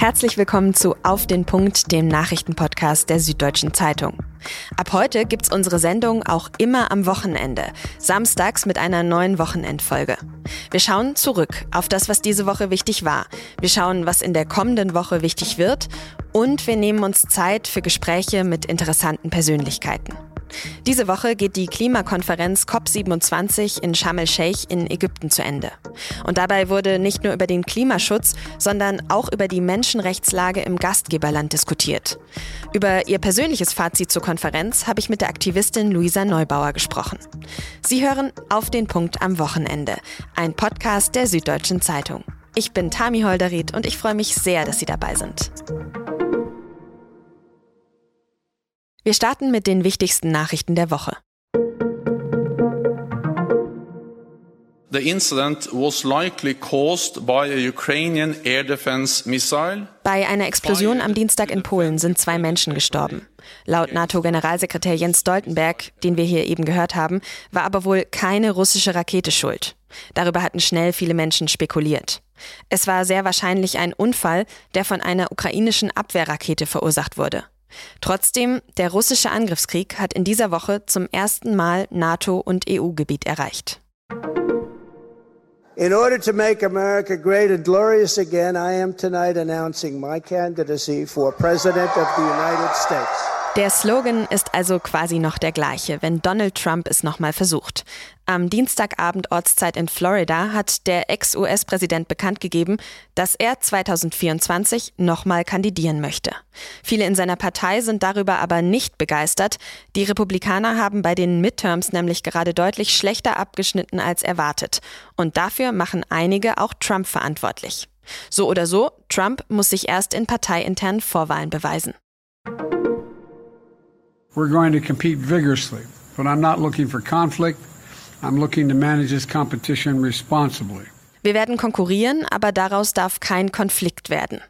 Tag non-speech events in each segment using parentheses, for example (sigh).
Herzlich willkommen zu Auf den Punkt, dem Nachrichtenpodcast der Süddeutschen Zeitung. Ab heute gibt's unsere Sendung auch immer am Wochenende, samstags mit einer neuen Wochenendfolge. Wir schauen zurück auf das, was diese Woche wichtig war. Wir schauen, was in der kommenden Woche wichtig wird und wir nehmen uns Zeit für Gespräche mit interessanten Persönlichkeiten. Diese Woche geht die Klimakonferenz COP27 in Sharm el-Sheikh in Ägypten zu Ende. Und dabei wurde nicht nur über den Klimaschutz, sondern auch über die Menschenrechtslage im Gastgeberland diskutiert. Über ihr persönliches Fazit zur Konferenz habe ich mit der Aktivistin Luisa Neubauer gesprochen. Sie hören auf den Punkt am Wochenende, ein Podcast der Süddeutschen Zeitung. Ich bin Tami Holderried und ich freue mich sehr, dass Sie dabei sind. Wir starten mit den wichtigsten Nachrichten der Woche. Bei einer Explosion am Dienstag in Polen sind zwei Menschen gestorben. Laut NATO-Generalsekretär Jens Stoltenberg, den wir hier eben gehört haben, war aber wohl keine russische Rakete schuld. Darüber hatten schnell viele Menschen spekuliert. Es war sehr wahrscheinlich ein Unfall, der von einer ukrainischen Abwehrrakete verursacht wurde. Trotzdem, der russische Angriffskrieg hat in dieser Woche zum ersten Mal NATO- und EU-Gebiet erreicht. In order to make America great and glorious again, I am tonight announcing my candidacy for President of the United States. Der Slogan ist also quasi noch der gleiche, wenn Donald Trump es nochmal versucht. Am Dienstagabend Ortszeit in Florida hat der Ex-US-Präsident bekannt gegeben, dass er 2024 nochmal kandidieren möchte. Viele in seiner Partei sind darüber aber nicht begeistert. Die Republikaner haben bei den Midterms nämlich gerade deutlich schlechter abgeschnitten als erwartet. Und dafür machen einige auch Trump verantwortlich. So oder so, Trump muss sich erst in parteiinternen Vorwahlen beweisen. We're going to compete vigorously, but I'm not looking for conflict. I'm looking to manage this competition responsibly. Wir werden konkurrieren, aber daraus darf kein Konflikt werden.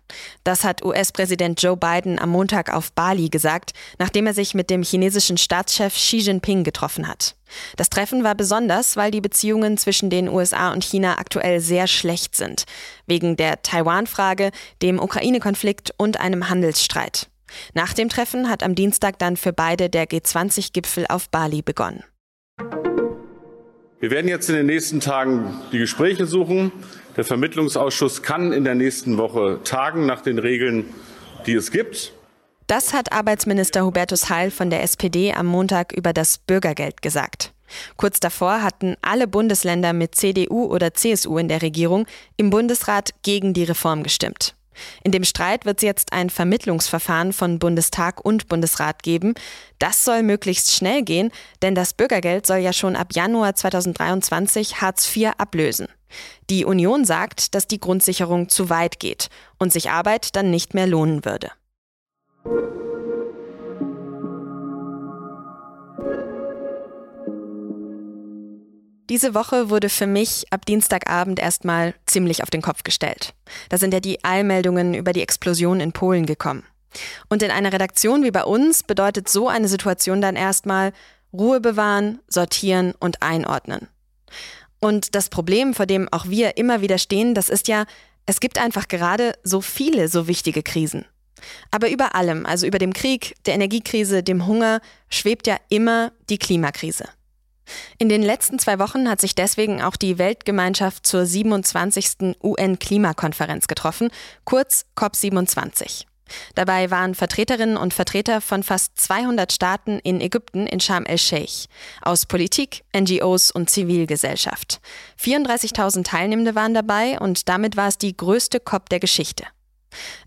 Das hat US-Präsident Joe Biden am Montag auf Bali gesagt, nachdem er sich mit dem chinesischen Staatschef Xi Jinping getroffen hat. Das Treffen war besonders, weil die Beziehungen zwischen den USA und China aktuell sehr schlecht sind, wegen der Taiwan-Frage, dem Ukraine-Konflikt und einem Handelsstreit. Nach dem Treffen hat am Dienstag dann für beide der G20-Gipfel auf Bali begonnen. Wir werden jetzt in den nächsten Tagen die Gespräche suchen. Der Vermittlungsausschuss kann in der nächsten Woche tagen nach den Regeln, die es gibt. Das hat Arbeitsminister Hubertus Heil von der SPD am Montag über das Bürgergeld gesagt. Kurz davor hatten alle Bundesländer mit CDU oder CSU in der Regierung im Bundesrat gegen die Reform gestimmt. In dem Streit wird es jetzt ein Vermittlungsverfahren von Bundestag und Bundesrat geben. Das soll möglichst schnell gehen, denn das Bürgergeld soll ja schon ab Januar 2023 Hartz IV ablösen. Die Union sagt, dass die Grundsicherung zu weit geht und sich Arbeit dann nicht mehr lohnen würde. Diese Woche wurde für mich ab Dienstagabend erstmal ziemlich auf den Kopf gestellt. Da sind ja die Eilmeldungen über die Explosion in Polen gekommen. Und in einer Redaktion wie bei uns bedeutet so eine Situation dann erstmal Ruhe bewahren, sortieren und einordnen. Und das Problem, vor dem auch wir immer wieder stehen, das ist ja, es gibt einfach gerade so viele so wichtige Krisen. Aber über allem, also über dem Krieg, der Energiekrise, dem Hunger, schwebt ja immer die Klimakrise. In den letzten zwei Wochen hat sich deswegen auch die Weltgemeinschaft zur 27. UN-Klimakonferenz getroffen, kurz COP27. Dabei waren Vertreterinnen und Vertreter von fast 200 Staaten in Ägypten in Sharm el-Sheikh aus Politik, NGOs und Zivilgesellschaft. 34.000 Teilnehmende waren dabei und damit war es die größte COP der Geschichte.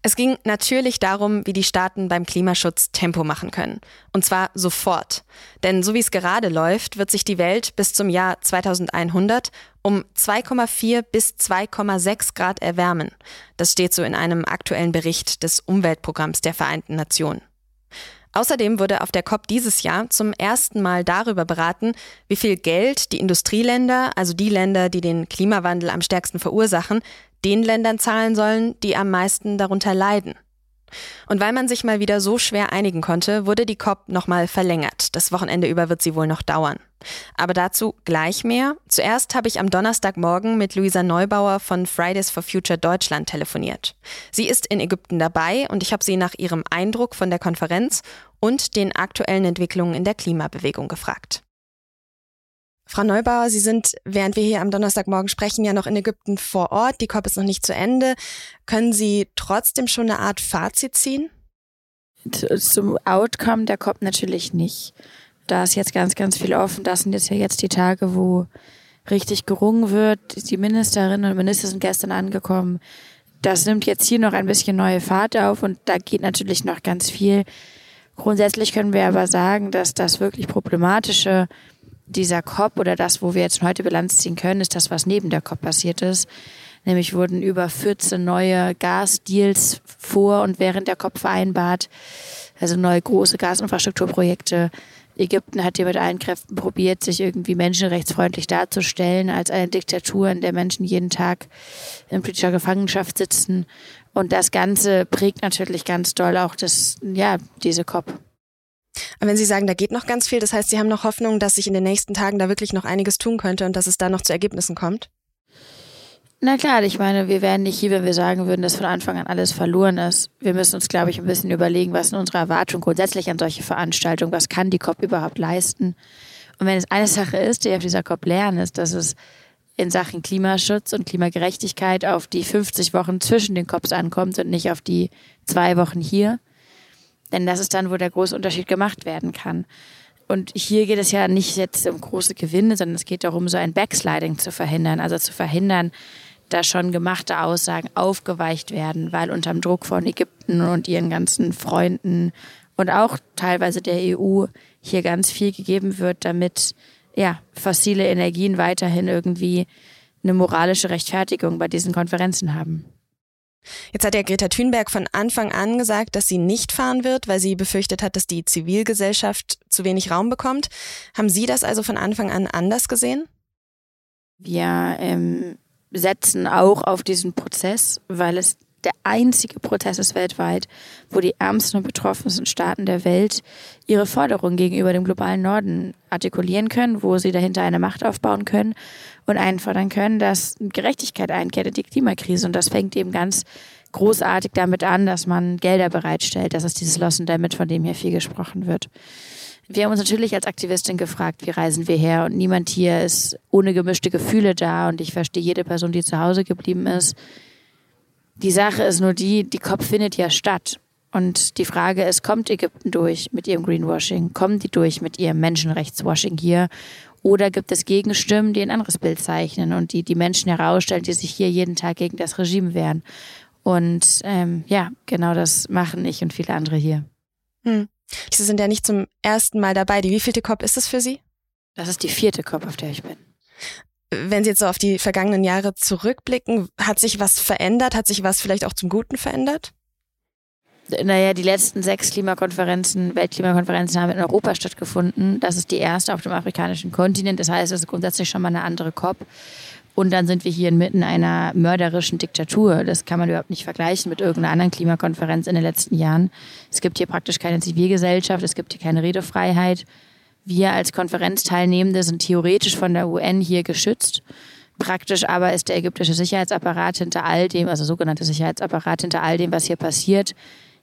Es ging natürlich darum, wie die Staaten beim Klimaschutz Tempo machen können. Und zwar sofort. Denn so wie es gerade läuft, wird sich die Welt bis zum Jahr 2100 um 2,4 bis 2,6 Grad erwärmen. Das steht so in einem aktuellen Bericht des Umweltprogramms der Vereinten Nationen. Außerdem wurde auf der COP dieses Jahr zum ersten Mal darüber beraten, wie viel Geld die Industrieländer, also die Länder, die den Klimawandel am stärksten verursachen, den Ländern zahlen sollen, die am meisten darunter leiden. Und weil man sich mal wieder so schwer einigen konnte, wurde die COP nochmal verlängert. Das Wochenende über wird sie wohl noch dauern. Aber dazu gleich mehr. Zuerst habe ich am Donnerstagmorgen mit Luisa Neubauer von Fridays for Future Deutschland telefoniert. Sie ist in Ägypten dabei und ich habe sie nach ihrem Eindruck von der Konferenz und den aktuellen Entwicklungen in der Klimabewegung gefragt. Frau Neubauer, Sie sind, während wir hier am Donnerstagmorgen sprechen, ja noch in Ägypten vor Ort. Die COP ist noch nicht zu Ende. Können Sie trotzdem schon eine Art Fazit ziehen? Zum Outcome der COP natürlich nicht. Da ist jetzt ganz, ganz viel offen. Das sind jetzt ja jetzt die Tage, wo richtig gerungen wird. Die Ministerinnen und Minister sind gestern angekommen. Das nimmt jetzt hier noch ein bisschen neue Fahrt auf und da geht natürlich noch ganz viel. Grundsätzlich können wir aber sagen, dass das wirklich Problematische dieser COP oder das, wo wir jetzt heute Bilanz ziehen können, ist das, was neben der COP passiert ist. Nämlich wurden über 14 neue Gasdeals vor und während der COP vereinbart. Also neue große Gasinfrastrukturprojekte. Ägypten hat hier mit allen Kräften probiert, sich irgendwie menschenrechtsfreundlich darzustellen als eine Diktatur, in der Menschen jeden Tag in politischer Gefangenschaft sitzen. Und das Ganze prägt natürlich ganz doll auch das, ja, diese COP. Aber wenn Sie sagen, da geht noch ganz viel, das heißt, Sie haben noch Hoffnung, dass sich in den nächsten Tagen da wirklich noch einiges tun könnte und dass es da noch zu Ergebnissen kommt? Na klar, ich meine, wir wären nicht hier, wenn wir sagen würden, dass von Anfang an alles verloren ist. Wir müssen uns, glaube ich, ein bisschen überlegen, was sind unsere Erwartungen grundsätzlich an solche Veranstaltungen, was kann die COP überhaupt leisten. Und wenn es eine Sache ist, die wir auf dieser COP lernen, ist, dass es in Sachen Klimaschutz und Klimagerechtigkeit auf die 50 Wochen zwischen den COPs ankommt und nicht auf die zwei Wochen hier. Denn das ist dann, wo der große Unterschied gemacht werden kann. Und hier geht es ja nicht jetzt um große Gewinne, sondern es geht darum, so ein Backsliding zu verhindern. Also zu verhindern, dass schon gemachte Aussagen aufgeweicht werden, weil unterm Druck von Ägypten und ihren ganzen Freunden und auch teilweise der EU hier ganz viel gegeben wird, damit ja, fossile Energien weiterhin irgendwie eine moralische Rechtfertigung bei diesen Konferenzen haben. Jetzt hat ja Greta Thunberg von Anfang an gesagt, dass sie nicht fahren wird, weil sie befürchtet hat, dass die Zivilgesellschaft zu wenig Raum bekommt. Haben Sie das also von Anfang an anders gesehen? Wir ähm, setzen auch auf diesen Prozess, weil es der einzige Prozess ist weltweit, wo die ärmsten und betroffensten Staaten der Welt ihre Forderungen gegenüber dem globalen Norden artikulieren können, wo sie dahinter eine Macht aufbauen können und einfordern können, dass Gerechtigkeit einkehrt in die Klimakrise. Und das fängt eben ganz großartig damit an, dass man Gelder bereitstellt. Das ist dieses Loss and Damage, von dem hier viel gesprochen wird. Wir haben uns natürlich als Aktivistin gefragt, wie reisen wir her? Und niemand hier ist ohne gemischte Gefühle da. Und ich verstehe jede Person, die zu Hause geblieben ist. Die Sache ist nur die, die COP findet ja statt. Und die Frage ist, kommt Ägypten durch mit ihrem Greenwashing? Kommen die durch mit ihrem Menschenrechtswashing hier? Oder gibt es Gegenstimmen, die ein anderes Bild zeichnen und die die Menschen herausstellen, die sich hier jeden Tag gegen das Regime wehren? Und ähm, ja, genau das machen ich und viele andere hier. Hm. Sie sind ja nicht zum ersten Mal dabei. Die wievielte COP ist das für Sie? Das ist die vierte COP, auf der ich bin. Wenn Sie jetzt so auf die vergangenen Jahre zurückblicken, hat sich was verändert? Hat sich was vielleicht auch zum Guten verändert? Naja, die letzten sechs Klimakonferenzen, Weltklimakonferenzen haben in Europa stattgefunden. Das ist die erste auf dem afrikanischen Kontinent. Das heißt, es ist grundsätzlich schon mal eine andere COP. Und dann sind wir hier inmitten einer mörderischen Diktatur. Das kann man überhaupt nicht vergleichen mit irgendeiner anderen Klimakonferenz in den letzten Jahren. Es gibt hier praktisch keine Zivilgesellschaft, es gibt hier keine Redefreiheit. Wir als Konferenzteilnehmende sind theoretisch von der UN hier geschützt. Praktisch aber ist der ägyptische Sicherheitsapparat hinter all dem, also sogenannte Sicherheitsapparat hinter all dem, was hier passiert,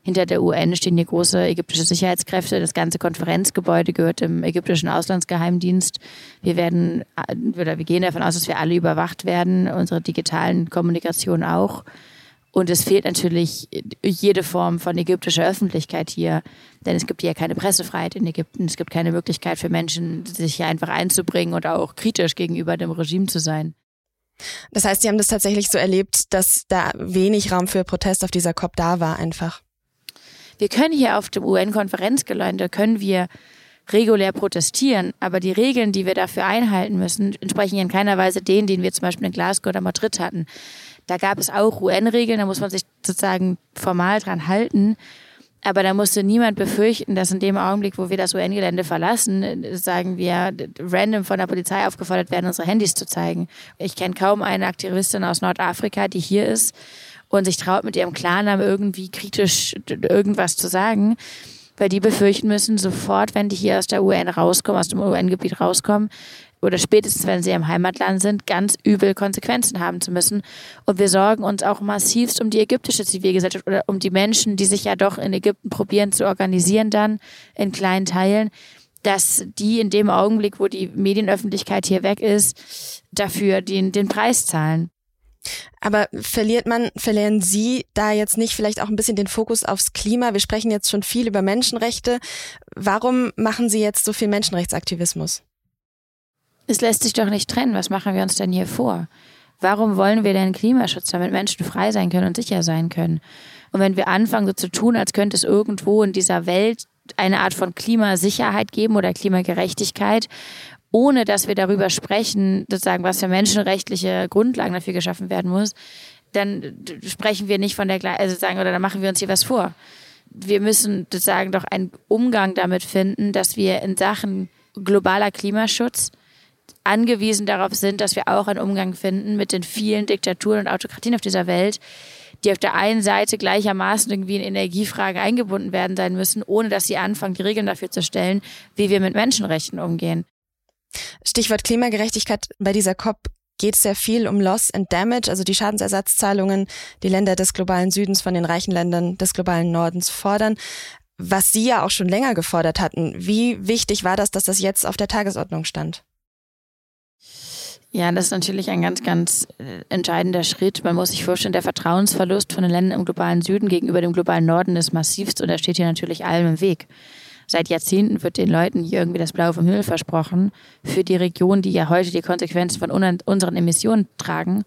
hinter der UN stehen hier große ägyptische Sicherheitskräfte. Das ganze Konferenzgebäude gehört dem ägyptischen Auslandsgeheimdienst. Wir werden, oder wir gehen davon aus, dass wir alle überwacht werden, unsere digitalen Kommunikation auch. Und es fehlt natürlich jede Form von ägyptischer Öffentlichkeit hier, denn es gibt hier keine Pressefreiheit in Ägypten. Es gibt keine Möglichkeit für Menschen, sich hier einfach einzubringen und auch kritisch gegenüber dem Regime zu sein. Das heißt, Sie haben das tatsächlich so erlebt, dass da wenig Raum für Protest auf dieser COP da war einfach. Wir können hier auf dem UN-Konferenzgelände, können wir regulär protestieren, aber die Regeln, die wir dafür einhalten müssen, entsprechen in keiner Weise denen, die wir zum Beispiel in Glasgow oder Madrid hatten. Da gab es auch UN-Regeln, da muss man sich sozusagen formal dran halten. Aber da musste niemand befürchten, dass in dem Augenblick, wo wir das UN-Gelände verlassen, sagen wir random von der Polizei aufgefordert werden, unsere Handys zu zeigen. Ich kenne kaum eine Aktivistin aus Nordafrika, die hier ist und sich traut, mit ihrem Klarnamen irgendwie kritisch irgendwas zu sagen, weil die befürchten müssen, sofort, wenn die hier aus der UN rauskommen, aus dem UN-Gebiet rauskommen, oder spätestens, wenn sie im Heimatland sind, ganz übel Konsequenzen haben zu müssen. Und wir sorgen uns auch massivst um die ägyptische Zivilgesellschaft oder um die Menschen, die sich ja doch in Ägypten probieren zu organisieren dann in kleinen Teilen, dass die in dem Augenblick, wo die Medienöffentlichkeit hier weg ist, dafür den, den Preis zahlen. Aber verliert man, verlieren Sie da jetzt nicht vielleicht auch ein bisschen den Fokus aufs Klima? Wir sprechen jetzt schon viel über Menschenrechte. Warum machen Sie jetzt so viel Menschenrechtsaktivismus? Es lässt sich doch nicht trennen. Was machen wir uns denn hier vor? Warum wollen wir denn Klimaschutz, damit Menschen frei sein können und sicher sein können? Und wenn wir anfangen, so zu tun, als könnte es irgendwo in dieser Welt eine Art von Klimasicherheit geben oder Klimagerechtigkeit, ohne dass wir darüber sprechen, sozusagen, was für menschenrechtliche Grundlagen dafür geschaffen werden muss, dann sprechen wir nicht von der also sagen, oder dann machen wir uns hier was vor. Wir müssen sozusagen doch einen Umgang damit finden, dass wir in Sachen globaler Klimaschutz angewiesen darauf sind, dass wir auch einen Umgang finden mit den vielen Diktaturen und Autokratien auf dieser Welt, die auf der einen Seite gleichermaßen irgendwie in Energiefragen eingebunden werden sein müssen, ohne dass sie anfangen, die Regeln dafür zu stellen, wie wir mit Menschenrechten umgehen. Stichwort Klimagerechtigkeit bei dieser COP geht es sehr viel um Loss and Damage, also die Schadensersatzzahlungen, die Länder des globalen Südens von den reichen Ländern des globalen Nordens fordern. Was Sie ja auch schon länger gefordert hatten. Wie wichtig war das, dass das jetzt auf der Tagesordnung stand? Ja, das ist natürlich ein ganz, ganz äh, entscheidender Schritt. Man muss sich vorstellen, der Vertrauensverlust von den Ländern im globalen Süden gegenüber dem globalen Norden ist massivst und er steht hier natürlich allem im Weg. Seit Jahrzehnten wird den Leuten hier irgendwie das Blaue vom Himmel versprochen für die Region, die ja heute die Konsequenzen von unseren Emissionen tragen.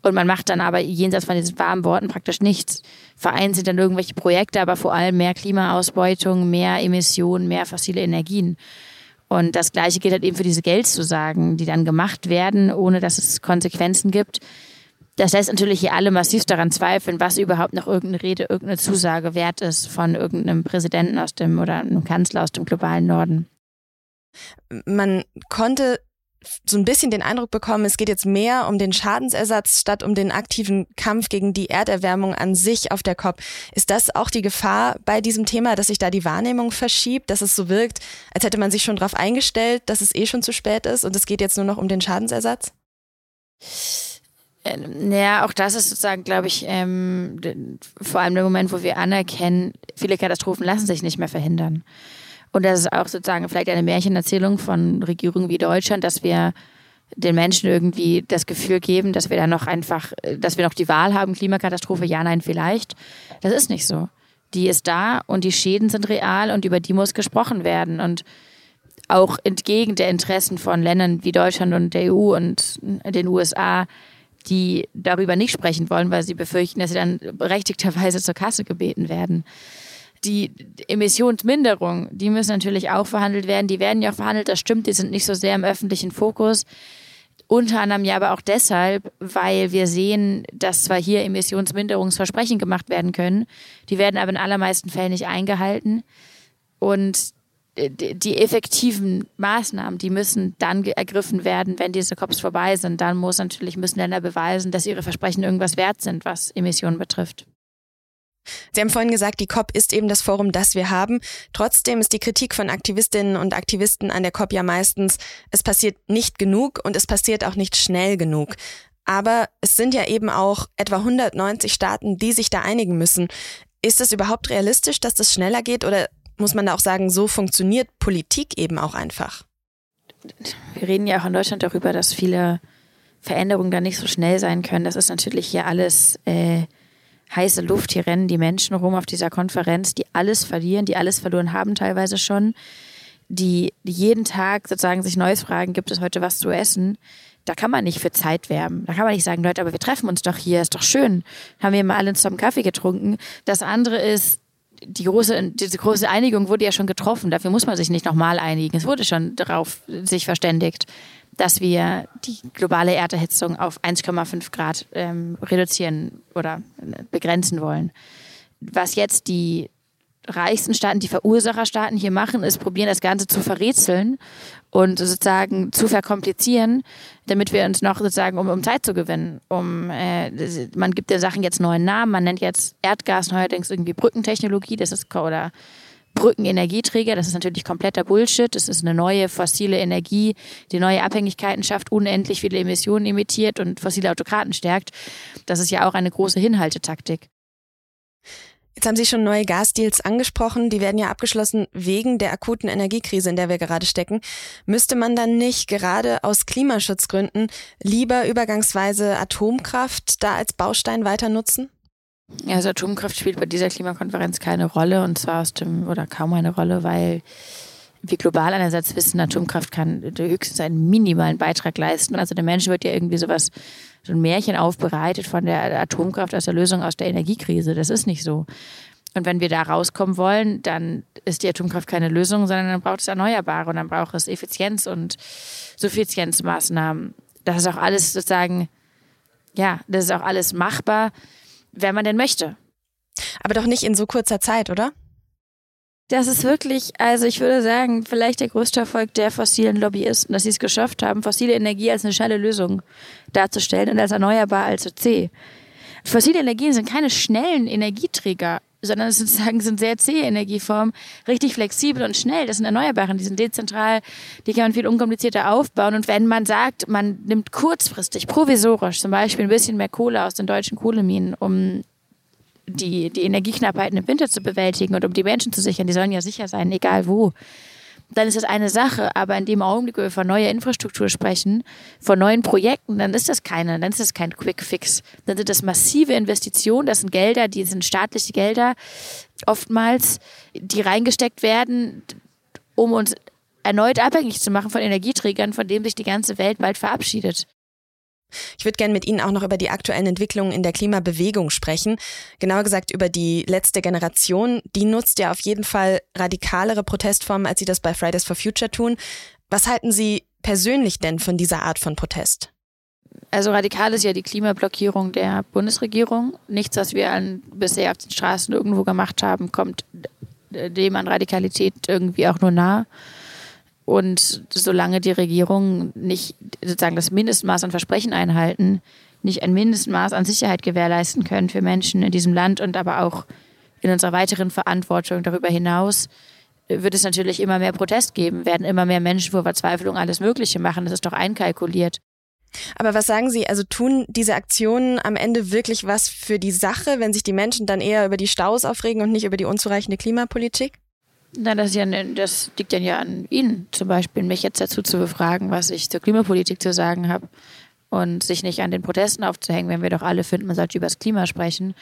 Und man macht dann aber jenseits von diesen warmen Worten praktisch nichts. Vereint sind dann irgendwelche Projekte, aber vor allem mehr Klimaausbeutung, mehr Emissionen, mehr fossile Energien. Und das Gleiche gilt halt eben für diese Geldzusagen, die dann gemacht werden, ohne dass es Konsequenzen gibt. Das lässt natürlich hier alle massiv daran zweifeln, was überhaupt noch irgendeine Rede, irgendeine Zusage wert ist von irgendeinem Präsidenten aus dem oder einem Kanzler aus dem globalen Norden. Man konnte so ein bisschen den Eindruck bekommen, es geht jetzt mehr um den Schadensersatz statt um den aktiven Kampf gegen die Erderwärmung an sich auf der COP. Ist das auch die Gefahr bei diesem Thema, dass sich da die Wahrnehmung verschiebt, dass es so wirkt, als hätte man sich schon darauf eingestellt, dass es eh schon zu spät ist und es geht jetzt nur noch um den Schadensersatz? Naja, ähm, auch das ist sozusagen, glaube ich, ähm, vor allem der Moment, wo wir anerkennen, viele Katastrophen lassen sich nicht mehr verhindern. Und das ist auch sozusagen vielleicht eine Märchenerzählung von Regierungen wie Deutschland, dass wir den Menschen irgendwie das Gefühl geben, dass wir da noch einfach, dass wir noch die Wahl haben, Klimakatastrophe, ja, nein, vielleicht. Das ist nicht so. Die ist da und die Schäden sind real und über die muss gesprochen werden. Und auch entgegen der Interessen von Ländern wie Deutschland und der EU und den USA, die darüber nicht sprechen wollen, weil sie befürchten, dass sie dann berechtigterweise zur Kasse gebeten werden die Emissionsminderung, die müssen natürlich auch verhandelt werden. Die werden ja auch verhandelt, das stimmt, die sind nicht so sehr im öffentlichen Fokus. Unter anderem ja aber auch deshalb, weil wir sehen, dass zwar hier Emissionsminderungsversprechen gemacht werden können, die werden aber in allermeisten Fällen nicht eingehalten. Und die effektiven Maßnahmen, die müssen dann ergriffen werden, wenn diese COPs vorbei sind. Dann muss natürlich, müssen Länder beweisen, dass ihre Versprechen irgendwas wert sind, was Emissionen betrifft. Sie haben vorhin gesagt, die COP ist eben das Forum, das wir haben. Trotzdem ist die Kritik von Aktivistinnen und Aktivisten an der COP ja meistens, es passiert nicht genug und es passiert auch nicht schnell genug. Aber es sind ja eben auch etwa 190 Staaten, die sich da einigen müssen. Ist es überhaupt realistisch, dass das schneller geht oder muss man da auch sagen, so funktioniert Politik eben auch einfach? Wir reden ja auch in Deutschland darüber, dass viele Veränderungen da nicht so schnell sein können. Das ist natürlich hier alles äh, heiße Luft. Hier rennen die Menschen rum auf dieser Konferenz, die alles verlieren, die alles verloren haben teilweise schon, die, jeden Tag sozusagen sich Neues fragen, gibt es heute was zu essen? Da kann man nicht für Zeit werben. Da kann man nicht sagen, Leute, aber wir treffen uns doch hier, ist doch schön. Haben wir mal alle zusammen Kaffee getrunken. Das andere ist, die große, diese große Einigung wurde ja schon getroffen. Dafür muss man sich nicht nochmal einigen. Es wurde schon darauf sich verständigt dass wir die globale Erderhitzung auf 1,5 Grad ähm, reduzieren oder begrenzen wollen. Was jetzt die reichsten Staaten, die Verursacherstaaten hier machen, ist probieren, das Ganze zu verrätseln und sozusagen zu verkomplizieren, damit wir uns noch sozusagen, um, um Zeit zu gewinnen, um äh, man gibt den Sachen jetzt neuen Namen, man nennt jetzt Erdgas neuerdings irgendwie Brückentechnologie, das ist oder Brückenenergieträger, das ist natürlich kompletter Bullshit. Das ist eine neue fossile Energie, die neue Abhängigkeiten schafft, unendlich viele Emissionen emittiert und fossile Autokraten stärkt. Das ist ja auch eine große Hinhaltetaktik. Jetzt haben Sie schon neue Gasdeals angesprochen. Die werden ja abgeschlossen wegen der akuten Energiekrise, in der wir gerade stecken. Müsste man dann nicht gerade aus Klimaschutzgründen lieber übergangsweise Atomkraft da als Baustein weiter nutzen? Ja, also Atomkraft spielt bei dieser Klimakonferenz keine Rolle und zwar aus dem oder kaum eine Rolle, weil wir global einerseits wissen, Atomkraft kann höchstens einen minimalen Beitrag leisten. Also der Mensch wird ja irgendwie sowas, so ein Märchen aufbereitet von der Atomkraft als der Lösung aus der Energiekrise. Das ist nicht so. Und wenn wir da rauskommen wollen, dann ist die Atomkraft keine Lösung, sondern dann braucht es Erneuerbare und dann braucht es Effizienz und Suffizienzmaßnahmen. Das ist auch alles sozusagen, ja, das ist auch alles machbar, wenn man denn möchte. Aber doch nicht in so kurzer Zeit, oder? Das ist wirklich, also ich würde sagen, vielleicht der größte Erfolg der fossilen Lobbyisten, dass sie es geschafft haben, fossile Energie als eine schnelle Lösung darzustellen und als erneuerbar als C. Fossile Energien sind keine schnellen Energieträger, sondern es sozusagen sind sehr zähe Energieformen, richtig flexibel und schnell. Das sind Erneuerbare, die sind dezentral, die kann man viel unkomplizierter aufbauen. Und wenn man sagt, man nimmt kurzfristig, provisorisch zum Beispiel ein bisschen mehr Kohle aus den deutschen Kohleminen, um die, die Energieknappheiten im Winter zu bewältigen und um die Menschen zu sichern, die sollen ja sicher sein, egal wo, dann ist das eine Sache. Aber in dem Augenblick, wo wir von neuer Infrastruktur sprechen, von neuen Projekten, dann ist das keine, dann ist das kein Quick Fix. Dann sind das massive Investitionen, das sind Gelder, die sind staatliche Gelder, oftmals, die reingesteckt werden, um uns erneut abhängig zu machen von Energieträgern, von denen sich die ganze Welt bald verabschiedet. Ich würde gerne mit Ihnen auch noch über die aktuellen Entwicklungen in der Klimabewegung sprechen. Genauer gesagt über die letzte Generation. Die nutzt ja auf jeden Fall radikalere Protestformen, als sie das bei Fridays for Future tun. Was halten Sie persönlich denn von dieser Art von Protest? Also radikal ist ja die Klimablockierung der Bundesregierung. Nichts, was wir an, bisher auf den Straßen irgendwo gemacht haben, kommt dem an Radikalität irgendwie auch nur nah. Und solange die Regierungen nicht sozusagen das Mindestmaß an Versprechen einhalten, nicht ein Mindestmaß an Sicherheit gewährleisten können für Menschen in diesem Land und aber auch in unserer weiteren Verantwortung darüber hinaus, wird es natürlich immer mehr Protest geben, werden immer mehr Menschen vor Verzweiflung alles Mögliche machen. Das ist doch einkalkuliert. Aber was sagen Sie, also tun diese Aktionen am Ende wirklich was für die Sache, wenn sich die Menschen dann eher über die Staus aufregen und nicht über die unzureichende Klimapolitik? Na, das, ja, das liegt dann ja an Ihnen, zum Beispiel, mich jetzt dazu zu befragen, was ich zur Klimapolitik zu sagen habe und sich nicht an den Protesten aufzuhängen, wenn wir doch alle finden, man sollte über das Klima sprechen.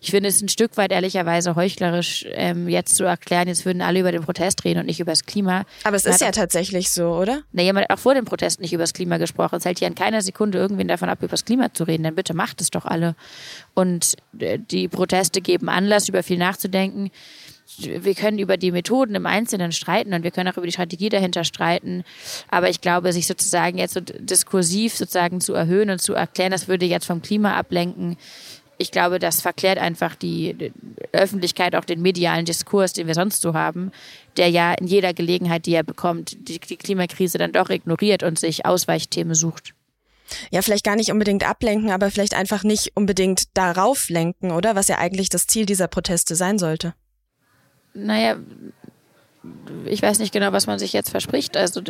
Ich finde es ein Stück weit ehrlicherweise heuchlerisch, ähm, jetzt zu erklären, jetzt würden alle über den Protest reden und nicht über das Klima. Aber es man ist ja tatsächlich so, oder? Na, jemand hat auch vor dem Protest nicht über das Klima gesprochen. Es hält hier in keiner Sekunde irgendwen davon ab, über das Klima zu reden. Dann bitte macht es doch alle. Und äh, die Proteste geben Anlass, über viel nachzudenken wir können über die Methoden im Einzelnen streiten und wir können auch über die Strategie dahinter streiten. Aber ich glaube, sich sozusagen jetzt so diskursiv sozusagen zu erhöhen und zu erklären, das würde jetzt vom Klima ablenken. Ich glaube, das verklärt einfach die, Öffentlichkeit, auch den medialen Diskurs, den wir sonst so haben, der ja in jeder Gelegenheit, die er bekommt, die, die Klimakrise dann doch ignoriert und sich Ausweichthemen sucht ja, vielleicht gar nicht unbedingt ablenken, aber vielleicht einfach nicht unbedingt darauf lenken, oder? Was ja eigentlich das Ziel dieser Proteste sein sollte naja, ich weiß nicht genau, was man sich jetzt verspricht. Also,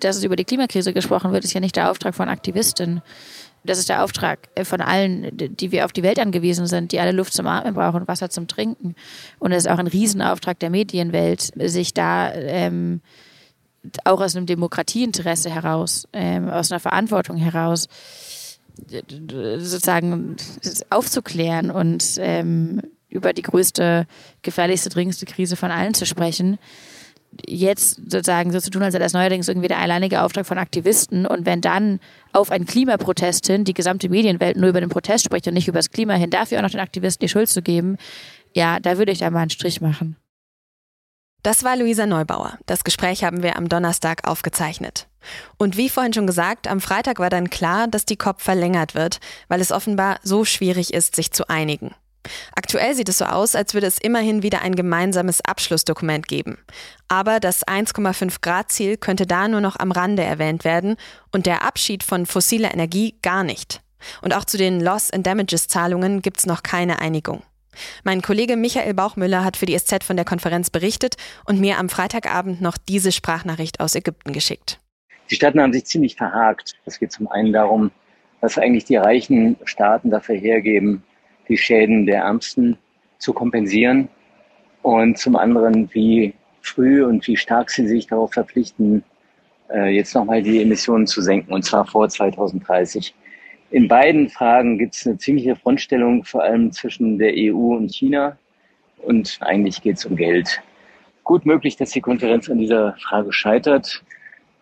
dass es über die Klimakrise gesprochen wird, ist ja nicht der Auftrag von Aktivisten. Das ist der Auftrag äh, von allen, die wir auf die Welt angewiesen sind, die alle Luft zum Atmen brauchen Wasser zum Trinken. Und es ist auch ein Riesenauftrag der Medienwelt, sich da ähm, auch aus einem Demokratieinteresse heraus, ähm, aus einer Verantwortung heraus, sozusagen aufzuklären und ähm, über die größte, gefährlichste, dringendste Krise von allen zu sprechen. Jetzt sozusagen so zu tun, als sei das neuerdings irgendwie der alleinige Auftrag von Aktivisten. Und wenn dann auf einen Klimaprotest hin die gesamte Medienwelt nur über den Protest spricht und nicht über das Klima hin, dafür auch noch den Aktivisten die Schuld zu geben, ja, da würde ich da mal einen Strich machen. Das war Luisa Neubauer. Das Gespräch haben wir am Donnerstag aufgezeichnet. Und wie vorhin schon gesagt, am Freitag war dann klar, dass die COP verlängert wird, weil es offenbar so schwierig ist, sich zu einigen. Aktuell sieht es so aus, als würde es immerhin wieder ein gemeinsames Abschlussdokument geben. Aber das 1,5 Grad Ziel könnte da nur noch am Rande erwähnt werden und der Abschied von fossiler Energie gar nicht. Und auch zu den Loss and Damages Zahlungen gibt es noch keine Einigung. Mein Kollege Michael Bauchmüller hat für die SZ von der Konferenz berichtet und mir am Freitagabend noch diese Sprachnachricht aus Ägypten geschickt. Die Staaten haben sich ziemlich verhakt. Es geht zum einen darum, was eigentlich die reichen Staaten dafür hergeben, die Schäden der Ärmsten zu kompensieren und zum anderen, wie früh und wie stark sie sich darauf verpflichten, äh, jetzt nochmal die Emissionen zu senken, und zwar vor 2030. In beiden Fragen gibt es eine ziemliche Frontstellung, vor allem zwischen der EU und China. Und eigentlich geht es um Geld. Gut möglich, dass die Konferenz an dieser Frage scheitert.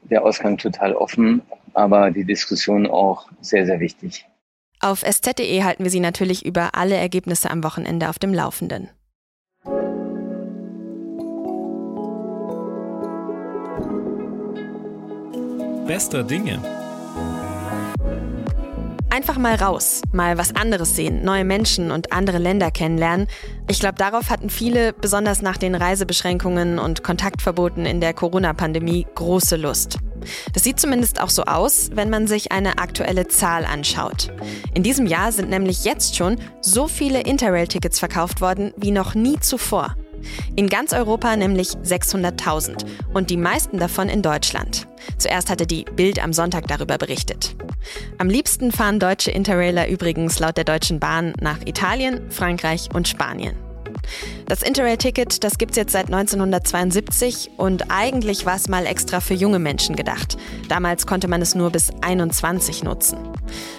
Der Ausgang total offen, aber die Diskussion auch sehr, sehr wichtig. Auf sz.de halten wir Sie natürlich über alle Ergebnisse am Wochenende auf dem Laufenden. Bester Dinge. Einfach mal raus, mal was anderes sehen, neue Menschen und andere Länder kennenlernen. Ich glaube, darauf hatten viele, besonders nach den Reisebeschränkungen und Kontaktverboten in der Corona-Pandemie, große Lust. Das sieht zumindest auch so aus, wenn man sich eine aktuelle Zahl anschaut. In diesem Jahr sind nämlich jetzt schon so viele Interrail-Tickets verkauft worden wie noch nie zuvor. In ganz Europa nämlich 600.000 und die meisten davon in Deutschland. Zuerst hatte die Bild am Sonntag darüber berichtet. Am liebsten fahren deutsche Interrailer übrigens laut der Deutschen Bahn nach Italien, Frankreich und Spanien. Das Interrail-Ticket, das gibt's jetzt seit 1972 und eigentlich war es mal extra für junge Menschen gedacht. Damals konnte man es nur bis 21 nutzen.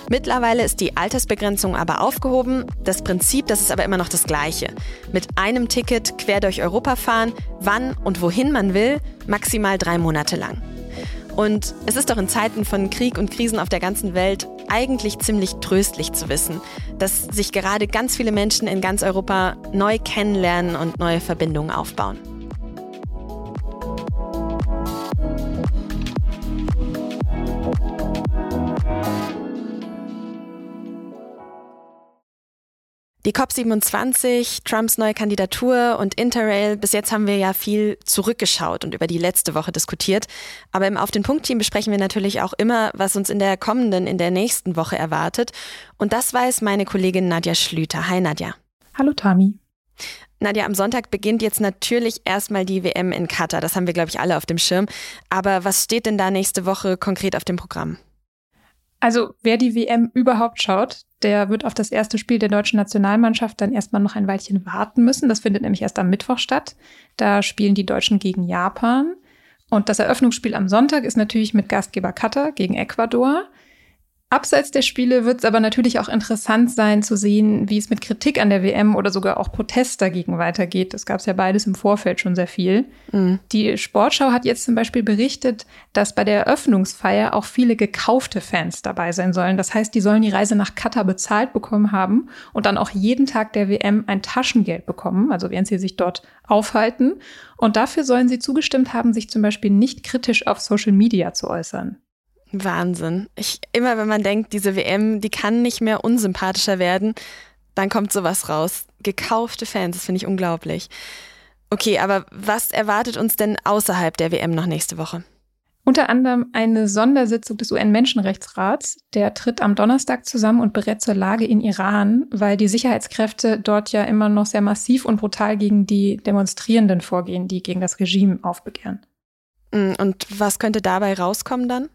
Mittlerweile ist die Altersbegrenzung aber aufgehoben. Das Prinzip, das ist aber immer noch das gleiche. Mit einem Ticket quer durch Europa fahren, wann und wohin man will, maximal drei Monate lang. Und es ist doch in Zeiten von Krieg und Krisen auf der ganzen Welt eigentlich ziemlich tröstlich zu wissen, dass sich gerade ganz viele Menschen in ganz Europa neu kennenlernen und neue Verbindungen aufbauen. Die COP27, Trumps neue Kandidatur und Interrail, bis jetzt haben wir ja viel zurückgeschaut und über die letzte Woche diskutiert. Aber im Auf den Punkt-Team besprechen wir natürlich auch immer, was uns in der kommenden, in der nächsten Woche erwartet. Und das weiß meine Kollegin Nadja Schlüter. Hi Nadja. Hallo Tami. Nadja, am Sonntag beginnt jetzt natürlich erstmal die WM in Katar. Das haben wir, glaube ich, alle auf dem Schirm. Aber was steht denn da nächste Woche konkret auf dem Programm? Also wer die WM überhaupt schaut, der wird auf das erste Spiel der deutschen Nationalmannschaft dann erstmal noch ein Weilchen warten müssen. Das findet nämlich erst am Mittwoch statt. Da spielen die Deutschen gegen Japan. Und das Eröffnungsspiel am Sonntag ist natürlich mit Gastgeber Katar gegen Ecuador. Abseits der Spiele wird es aber natürlich auch interessant sein zu sehen, wie es mit Kritik an der WM oder sogar auch Protest dagegen weitergeht. Das gab es ja beides im Vorfeld schon sehr viel. Mhm. Die Sportschau hat jetzt zum Beispiel berichtet, dass bei der Eröffnungsfeier auch viele gekaufte Fans dabei sein sollen. Das heißt, die sollen die Reise nach Katar bezahlt bekommen haben und dann auch jeden Tag der WM ein Taschengeld bekommen, also während sie sich dort aufhalten. Und dafür sollen sie zugestimmt haben, sich zum Beispiel nicht kritisch auf Social Media zu äußern. Wahnsinn. Ich, immer wenn man denkt, diese WM, die kann nicht mehr unsympathischer werden, dann kommt sowas raus. Gekaufte Fans, das finde ich unglaublich. Okay, aber was erwartet uns denn außerhalb der WM noch nächste Woche? Unter anderem eine Sondersitzung des UN-Menschenrechtsrats. Der tritt am Donnerstag zusammen und berät zur Lage in Iran, weil die Sicherheitskräfte dort ja immer noch sehr massiv und brutal gegen die Demonstrierenden vorgehen, die gegen das Regime aufbegehren. Mm, und was könnte dabei rauskommen dann?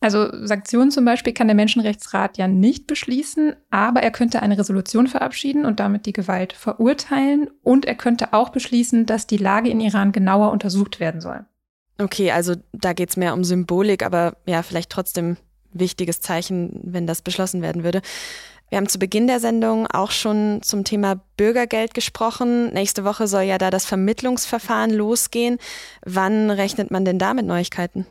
Also Sanktionen zum Beispiel kann der Menschenrechtsrat ja nicht beschließen, aber er könnte eine Resolution verabschieden und damit die Gewalt verurteilen. Und er könnte auch beschließen, dass die Lage in Iran genauer untersucht werden soll. Okay, also da geht es mehr um Symbolik, aber ja, vielleicht trotzdem wichtiges Zeichen, wenn das beschlossen werden würde. Wir haben zu Beginn der Sendung auch schon zum Thema Bürgergeld gesprochen. Nächste Woche soll ja da das Vermittlungsverfahren losgehen. Wann rechnet man denn da mit Neuigkeiten?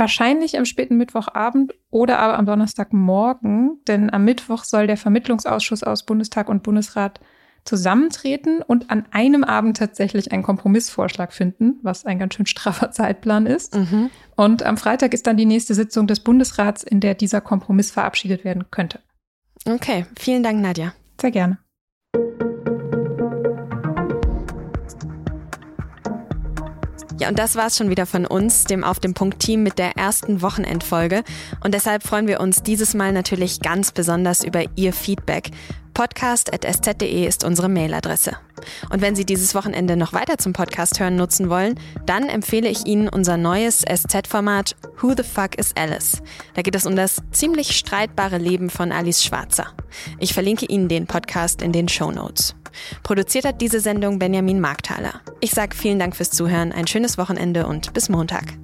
Wahrscheinlich am späten Mittwochabend oder aber am Donnerstagmorgen, denn am Mittwoch soll der Vermittlungsausschuss aus Bundestag und Bundesrat zusammentreten und an einem Abend tatsächlich einen Kompromissvorschlag finden, was ein ganz schön straffer (laughs) Zeitplan ist. Mhm. Und am Freitag ist dann die nächste Sitzung des Bundesrats, in der dieser Kompromiss verabschiedet werden könnte. Okay, vielen Dank, Nadja. Sehr gerne. Ja, und das war's schon wieder von uns, dem Auf dem Punkt Team mit der ersten Wochenendfolge. Und deshalb freuen wir uns dieses Mal natürlich ganz besonders über Ihr Feedback. Podcast.sz.de ist unsere Mailadresse. Und wenn Sie dieses Wochenende noch weiter zum Podcast hören nutzen wollen, dann empfehle ich Ihnen unser neues SZ-Format Who the Fuck is Alice? Da geht es um das ziemlich streitbare Leben von Alice Schwarzer. Ich verlinke Ihnen den Podcast in den Show Notes. Produziert hat diese Sendung Benjamin Markthaler. Ich sage vielen Dank fürs Zuhören, ein schönes Wochenende und bis Montag.